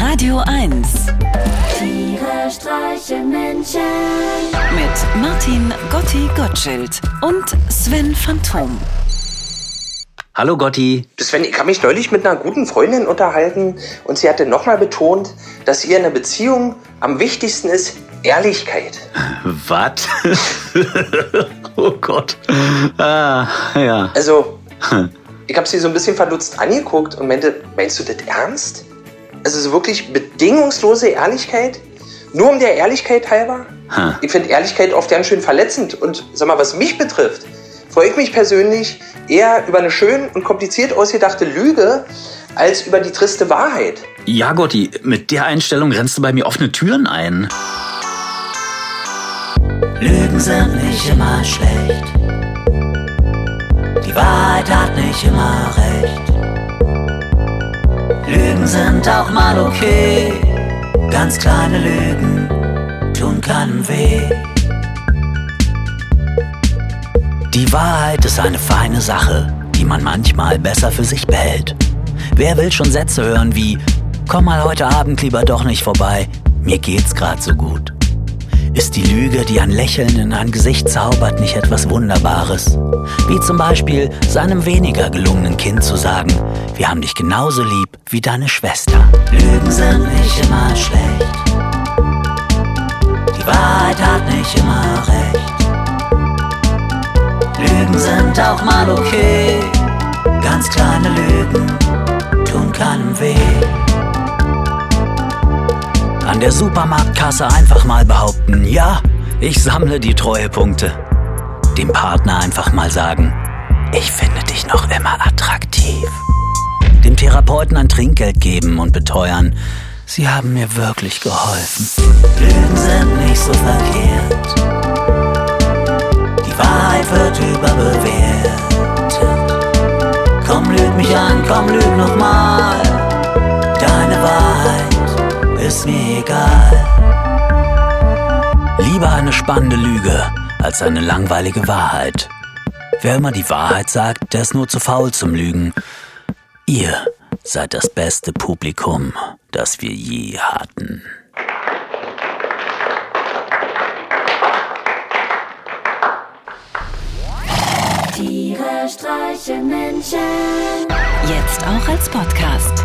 Radio 1 Tiere streichen Menschen. mit Martin Gotti Gottschild und Sven Phantom. Hallo Gotti. Sven, ich habe mich neulich mit einer guten Freundin unterhalten und sie hatte nochmal betont, dass ihr in einer Beziehung am wichtigsten ist Ehrlichkeit. Was? oh Gott. Ah, ja. Also, ich habe sie so ein bisschen verdutzt angeguckt und meinte, meinst du das ernst? Also so wirklich bedingungslose Ehrlichkeit? Nur um der Ehrlichkeit halber? Hm. Ich finde Ehrlichkeit oft ganz schön verletzend und sag mal, was mich betrifft, freue ich mich persönlich eher über eine schön und kompliziert ausgedachte Lüge als über die triste Wahrheit. Ja, Gotti, mit der Einstellung rennst du bei mir offene Türen ein. Lügen sind nicht immer schlecht. Die Wahrheit hat nicht immer recht. Lügen sind auch mal okay. Ganz kleine Lügen tun keinem weh. Die Wahrheit ist eine feine Sache, die man manchmal besser für sich behält. Wer will schon Sätze hören wie Komm mal heute Abend lieber doch nicht vorbei, mir geht's grad so gut. Ist die Lüge, die ein Lächeln in ein Gesicht zaubert, nicht etwas Wunderbares? Wie zum Beispiel seinem weniger gelungenen Kind zu sagen, wir haben dich genauso lieb wie deine Schwester. Lügen sind nicht immer schlecht. Die Wahrheit hat nicht immer recht. Lügen sind auch mal okay. Ganz kleine Lügen tun keinem weh. Der Supermarktkasse einfach mal behaupten, ja, ich sammle die Treuepunkte. Dem Partner einfach mal sagen, ich finde dich noch immer attraktiv. Dem Therapeuten ein Trinkgeld geben und beteuern, sie haben mir wirklich geholfen. Lügen sind nicht so verkehrt. Die Wahrheit wird überbewertet. Komm, lüg mich an, komm, lüg noch ist mir egal. Lieber eine spannende Lüge als eine langweilige Wahrheit. Wer immer die Wahrheit sagt, der ist nur zu faul zum Lügen. Ihr seid das beste Publikum, das wir je hatten. Tiere streichen Menschen. Jetzt auch als Podcast.